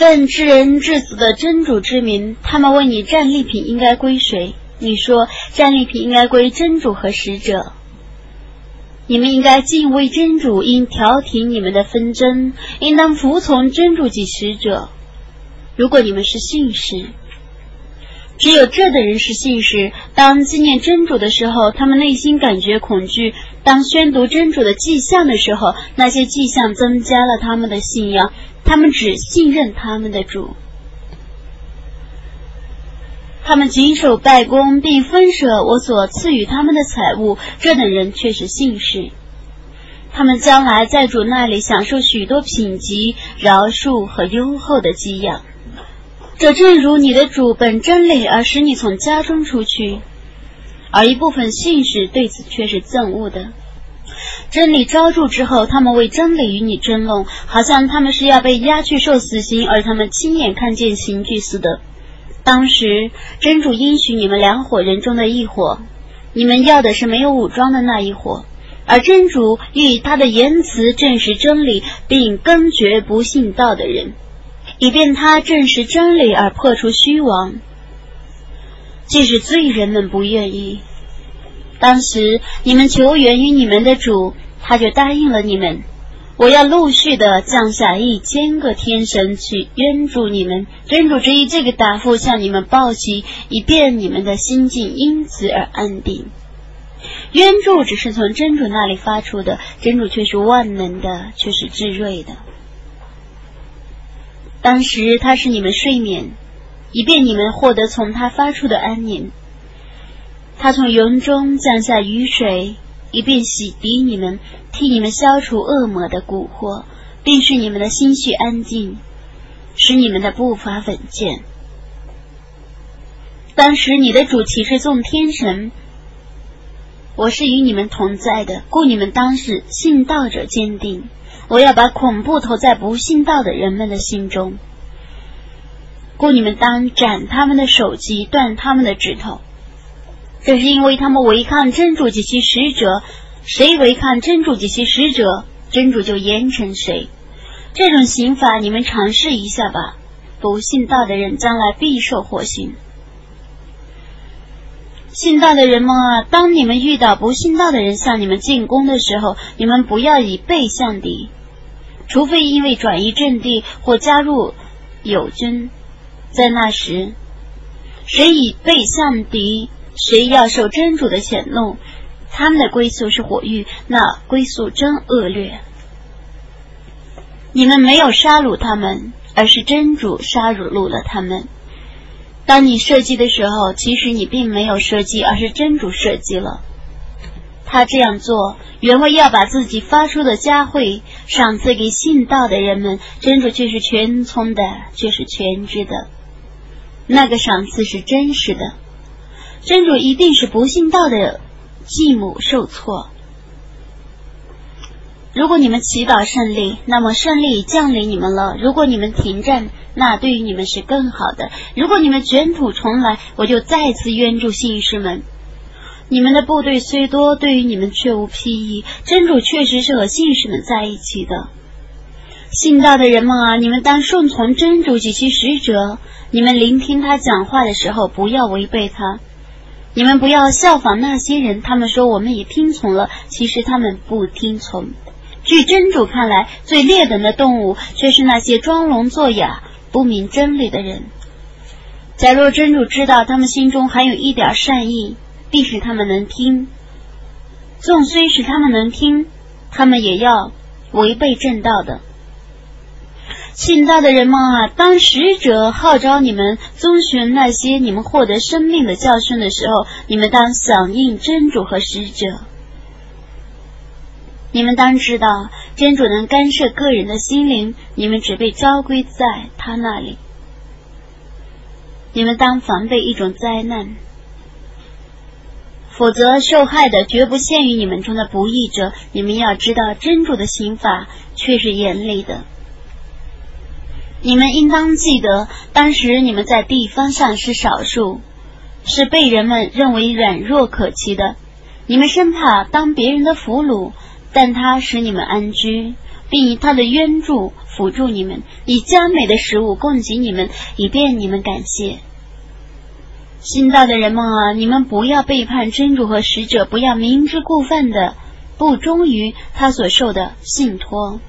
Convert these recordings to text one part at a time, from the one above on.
奉至人至死的真主之名，他们问你战利品应该归谁？你说战利品应该归真主和使者。你们应该敬畏真主，应调停你们的纷争，应当服从真主及使者。如果你们是信使，只有这等人是信士。当纪念真主的时候，他们内心感觉恐惧；当宣读真主的迹象的时候，那些迹象增加了他们的信仰。他们只信任他们的主。他们谨守拜功，并分舍我所赐予他们的财物，这等人却是信士。他们将来在主那里享受许多品级、饶恕和优厚的给养。这正如你的主本真理而使你从家中出去，而一部分信士对此却是憎恶的。真理招住之后，他们为真理与你争论，好像他们是要被押去受死刑，而他们亲眼看见刑具似的。当时真主应许你们两伙人中的一伙，你们要的是没有武装的那一伙，而真主欲以他的言辞证实真理，并根绝不信道的人，以便他证实真理而破除虚妄。即使罪人们不愿意，当时你们求援于你们的主，他就答应了你们。我要陆续的降下一千个天神去援助你们，真主之意这个答复向你们报喜，以便你们的心境因此而安定。援助只是从真主那里发出的，真主却是万能的，却是至睿的。当时他使你们睡眠，以便你们获得从他发出的安宁。他从云中降下雨水。以便洗涤你们，替你们消除恶魔的蛊惑，并使你们的心绪安静，使你们的步伐稳健。当时你的主启示众天神，我是与你们同在的，故你们当是信道者坚定。我要把恐怖投在不信道的人们的心中，故你们当斩他们的手级断他们的指头。这是因为他们违抗真主及其使者，谁违抗真主及其使者，真主就严惩谁。这种刑法你们尝试一下吧。不信道的人将来必受火刑。信道的人们啊，当你们遇到不信道的人向你们进攻的时候，你们不要以背向敌，除非因为转移阵地或加入友军。在那时，谁以背向敌？谁要受真主的谴怒，他们的归宿是火狱，那归宿真恶劣。你们没有杀戮他们，而是真主杀戮了他们。当你射击的时候，其实你并没有射击，而是真主射击了。他这样做，原为要把自己发出的佳慧赏赐给信道的人们。真主却是全聪的，却是全知的。那个赏赐是真实的。真主一定是不信道的继母受挫。如果你们祈祷胜利，那么胜利降临你们了；如果你们停战，那对于你们是更好的。如果你们卷土重来，我就再次援助信士们。你们的部队虽多，对于你们却无裨益。真主确实是和信士们在一起的。信道的人们啊，你们当顺从真主及其使者。你们聆听他讲话的时候，不要违背他。你们不要效仿那些人，他们说我们也听从了，其实他们不听从。据真主看来，最劣等的动物却是那些装聋作哑、不明真理的人。假若真主知道他们心中还有一点善意，必使他们能听；纵虽使他们能听，他们也要违背正道的。信道的人们啊，当使者号召你们遵循那些你们获得生命的教训的时候，你们当响应真主和使者。你们当知道，真主能干涉个人的心灵，你们只被交归在他那里。你们当防备一种灾难，否则受害的绝不限于你们中的不义者。你们要知道，真主的刑法却是严厉的。你们应当记得，当时你们在地方上是少数，是被人们认为软弱可欺的。你们生怕当别人的俘虏，但他使你们安居，并以他的援助辅助你们，以佳美的食物供给你们，以便你们感谢。信道的人们啊，你们不要背叛真主和使者，不要明知故犯的不忠于他所受的信托。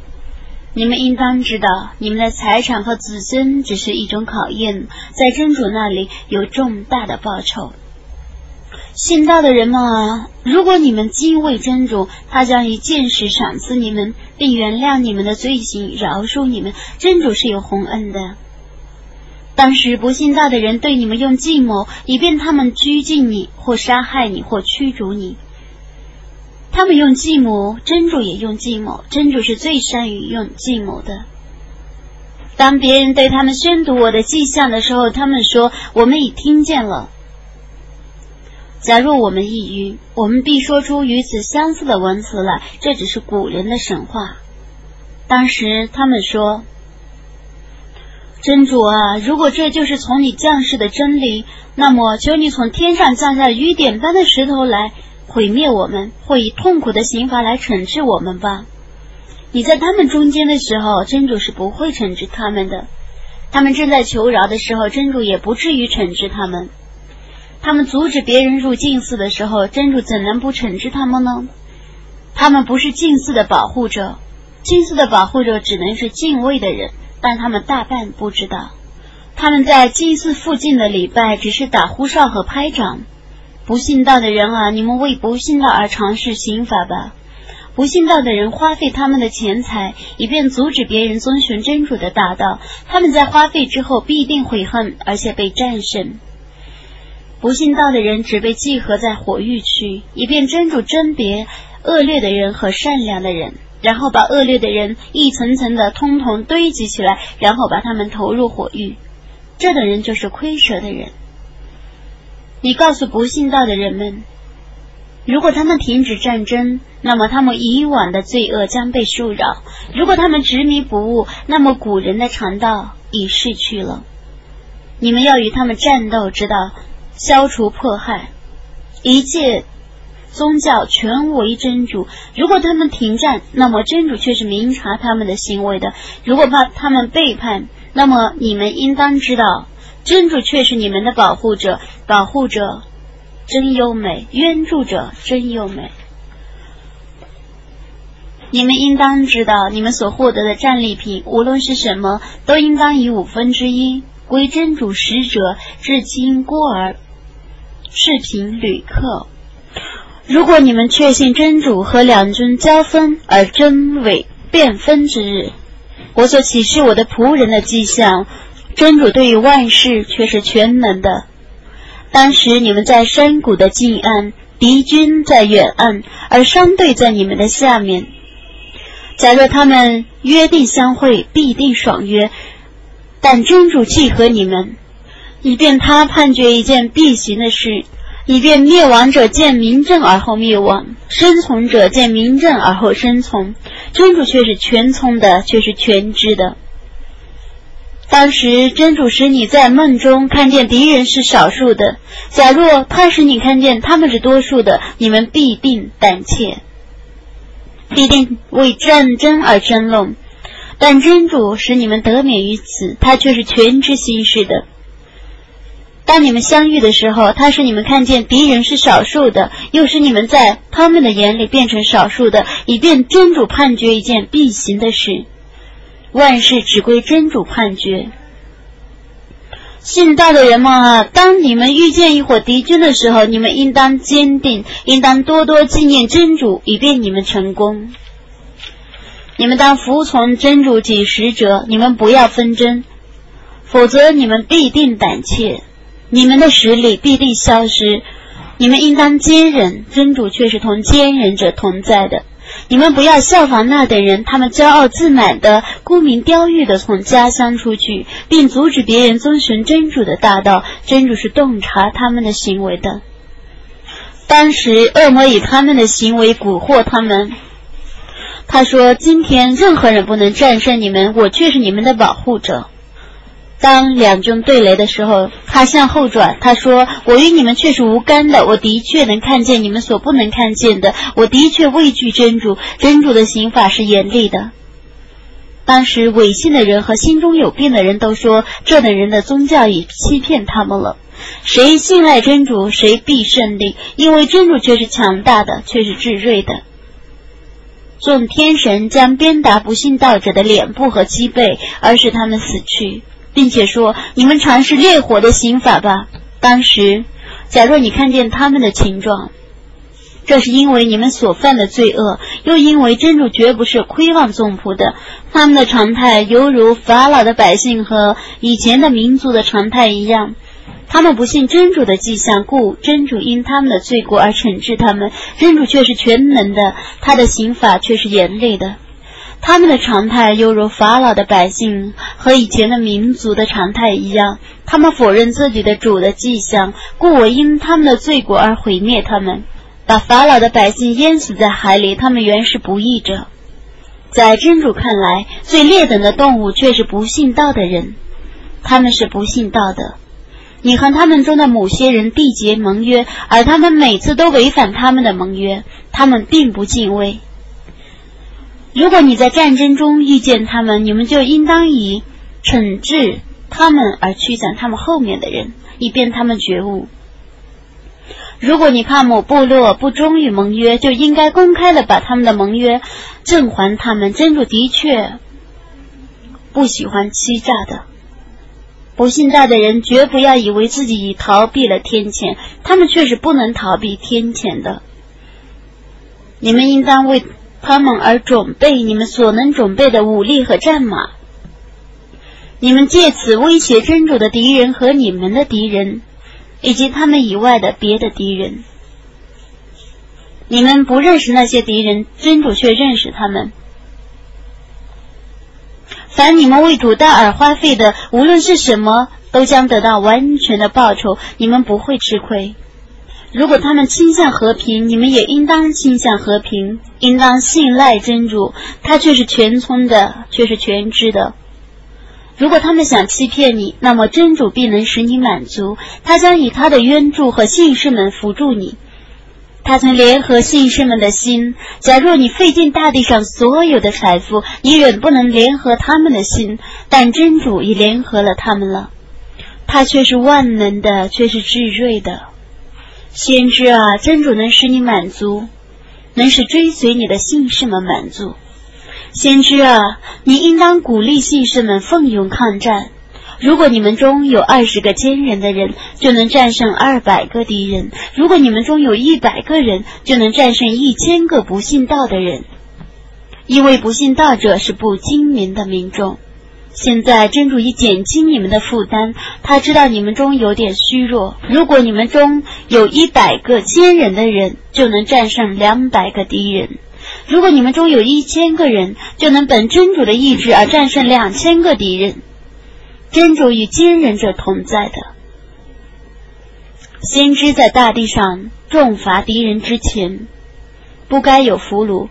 你们应当知道，你们的财产和子孙只是一种考验，在真主那里有重大的报酬。信道的人们啊，如果你们敬畏真主，他将以见识赏赐你们，并原谅你们的罪行，饶恕你们。真主是有洪恩的。当时不信道的人对你们用计谋，以便他们拘禁你，或杀害你，或驱逐你。他们用计谋，真主也用计谋。真主是最善于用计谋的。当别人对他们宣读我的迹象的时候，他们说：“我们已听见了。”假若我们抑郁，我们必说出与此相似的文词来。这只是古人的神话。当时他们说：“真主啊，如果这就是从你降世的真理，那么求你从天上降下雨点般的石头来毁灭我们，或以痛苦的刑罚来惩治我们吧。”你在他们中间的时候，真主是不会惩治他们的。他们正在求饶的时候，真主也不至于惩治他们。他们阻止别人入禁寺的时候，真主怎能不惩治他们呢？他们不是禁寺的保护者，禁寺的保护者只能是敬畏的人，但他们大半不知道。他们在祭祀附近的礼拜只是打呼哨和拍掌。不信道的人啊，你们为不信道而尝试刑法吧。不信道的人花费他们的钱财，以便阻止别人遵循真主的大道。他们在花费之后必定悔恨，而且被战胜。不信道的人只被集合在火狱区，以便真主甄别恶劣的人和善良的人，然后把恶劣的人一层层的通通堆积起来，然后把他们投入火狱。这等人就是亏折的人。你告诉不信道的人们，如果他们停止战争，那么他们以往的罪恶将被恕饶；如果他们执迷不悟，那么古人的肠道已逝去了。你们要与他们战斗，直到。消除迫害，一切宗教全为真主。如果他们停战，那么真主却是明察他们的行为的。如果怕他们背叛，那么你们应当知道，真主却是你们的保护者。保护者真优美，援助者真优美。你们应当知道，你们所获得的战利品，无论是什么，都应当以五分之一归真主使者、至亲孤儿。视频旅客，如果你们确信真主和两尊交锋而真伪变分之日，我所启示我的仆人的迹象，真主对于万事却是全能的。当时你们在山谷的近岸，敌军在远岸，而商队在你们的下面。假若他们约定相会，必定爽约，但真主契合你们。以便他判决一件必行的事，以便灭亡者见明正而后灭亡，生存者见明正而后生存。真主却是全聪的，却是全知的。当时真主使你在梦中看见敌人是少数的，假若他使你看见他们是多数的，你们必定胆怯，必定为战争而争论。但真主使你们得免于此，他却是全知心事的。当你们相遇的时候，他使你们看见敌人是少数的，又使你们在他们的眼里变成少数的，以便真主判决一件必行的事。万事只归真主判决。信道的人们啊，当你们遇见一伙敌军的时候，你们应当坚定，应当多多纪念真主，以便你们成功。你们当服从真主及使者，你们不要纷争，否则你们必定胆怯。你们的实力必定消失，你们应当坚忍，真主却是同坚忍者同在的。你们不要效仿那等人，他们骄傲自满的、沽名钓誉的从家乡出去，并阻止别人遵循真主的大道。真主是洞察他们的行为的。当时恶魔以他们的行为蛊惑他们，他说：“今天任何人不能战胜你们，我却是你们的保护者。”当两军对垒的时候，他向后转，他说：“我与你们却是无干的，我的确能看见你们所不能看见的，我的确畏惧真主，真主的刑法是严厉的。”当时违信的人和心中有病的人都说，这等人的宗教已欺骗他们了。谁信赖真主，谁必胜利，因为真主却是强大的，却是至睿的。众天神将鞭打不信道者的脸部和脊背，而使他们死去，并且说：“你们尝试烈火的刑法吧。”当时，假若你看见他们的情状，这是因为你们所犯的罪恶，又因为真主绝不是亏望众仆的。他们的常态犹如法老的百姓和以前的民族的常态一样。他们不信真主的迹象，故真主因他们的罪过而惩治他们。真主却是全能的，他的刑法却是严厉的。他们的常态犹如法老的百姓和以前的民族的常态一样。他们否认自己的主的迹象，故我因他们的罪过而毁灭他们，把法老的百姓淹死在海里。他们原是不义者。在真主看来，最劣等的动物却是不信道的人。他们是不信道的。你和他们中的某些人缔结盟约，而他们每次都违反他们的盟约，他们并不敬畏。如果你在战争中遇见他们，你们就应当以惩治他们而驱散他们后面的人，以便他们觉悟。如果你怕某部落不忠于盟约，就应该公开的把他们的盟约赠还他们。真主的确不喜欢欺诈的。不信道的人绝不要以为自己已逃避了天谴，他们却是不能逃避天谴的。你们应当为他们而准备你们所能准备的武力和战马。你们借此威胁真主的敌人和你们的敌人，以及他们以外的别的敌人。你们不认识那些敌人，真主却认识他们。凡你们为主大而花费的，无论是什么，都将得到完全的报酬，你们不会吃亏。如果他们倾向和平，你们也应当倾向和平，应当信赖真主，他却是全村的，却是全知的。如果他们想欺骗你，那么真主必能使你满足，他将以他的援助和信士们辅助你。他曾联合信士们的心。假若你费尽大地上所有的财富，你仍不能联合他们的心，但真主已联合了他们了。他却是万能的，却是至睿的。先知啊，真主能使你满足，能使追随你的信士们满足。先知啊，你应当鼓励信士们奋勇抗战。如果你们中有二十个坚忍的人，就能战胜二百个敌人；如果你们中有一百个人，就能战胜一千个不信道的人。因为不信道者是不精明的民众。现在真主已减轻你们的负担，他知道你们中有点虚弱。如果你们中有一百个坚忍的人，就能战胜两百个敌人；如果你们中有一千个人，就能本真主的意志而战胜两千个敌人。真主与坚忍者同在的。先知在大地上重罚敌人之前，不该有俘虏。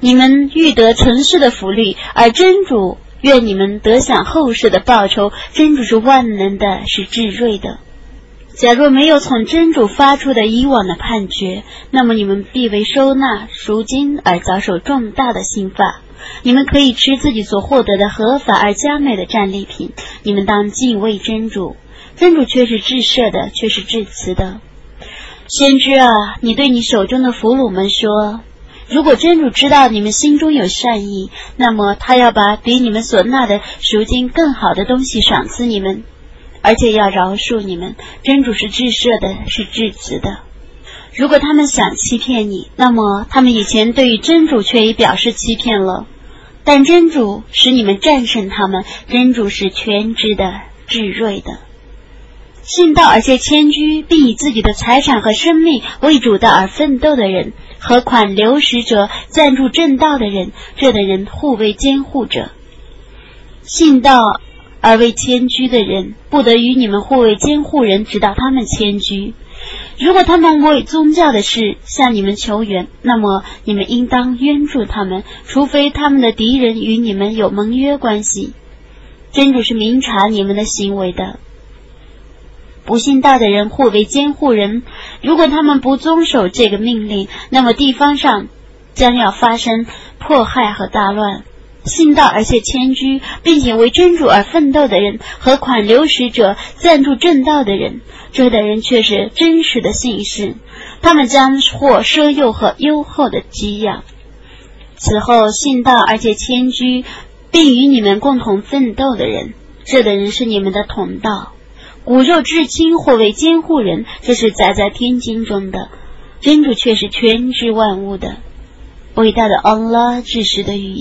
你们欲得尘世的福利，而真主愿你们得享后世的报酬。真主是万能的，是至睿的。假若没有从真主发出的以往的判决，那么你们必为收纳赎金而遭受重大的刑罚。你们可以吃自己所获得的合法而佳美的战利品。你们当敬畏真主，真主却是至赦的，却是至慈的。先知啊，你对你手中的俘虏们说：如果真主知道你们心中有善意，那么他要把比你们所纳的赎金更好的东西赏赐你们，而且要饶恕你们。真主是至赦的，是至慈的。如果他们想欺骗你，那么他们以前对于真主却已表示欺骗了。但真主使你们战胜他们，真主是全知的、至睿的。信道而且谦居，并以自己的财产和生命为主的而奋斗的人，和款流食者、赞助正道的人，这等人互为监护者。信道而为迁居的人，不得与你们互为监护人，直到他们迁居。如果他们为宗教的事向你们求援，那么你们应当援助他们，除非他们的敌人与你们有盟约关系。真主是明察你们的行为的。不信道的人互为监护人，如果他们不遵守这个命令，那么地方上将要发生迫害和大乱。信道而且谦居，并且为真主而奋斗的人，和款流使者赞助正道的人，这等人却是真实的信士，他们将获奢诱和优厚的给养。此后，信道而且谦居，并与你们共同奋斗的人，这等人是你们的同道。骨肉至亲或为监护人，这是载在天经中的。真主却是全知万物的，伟大的安拉至实的语言。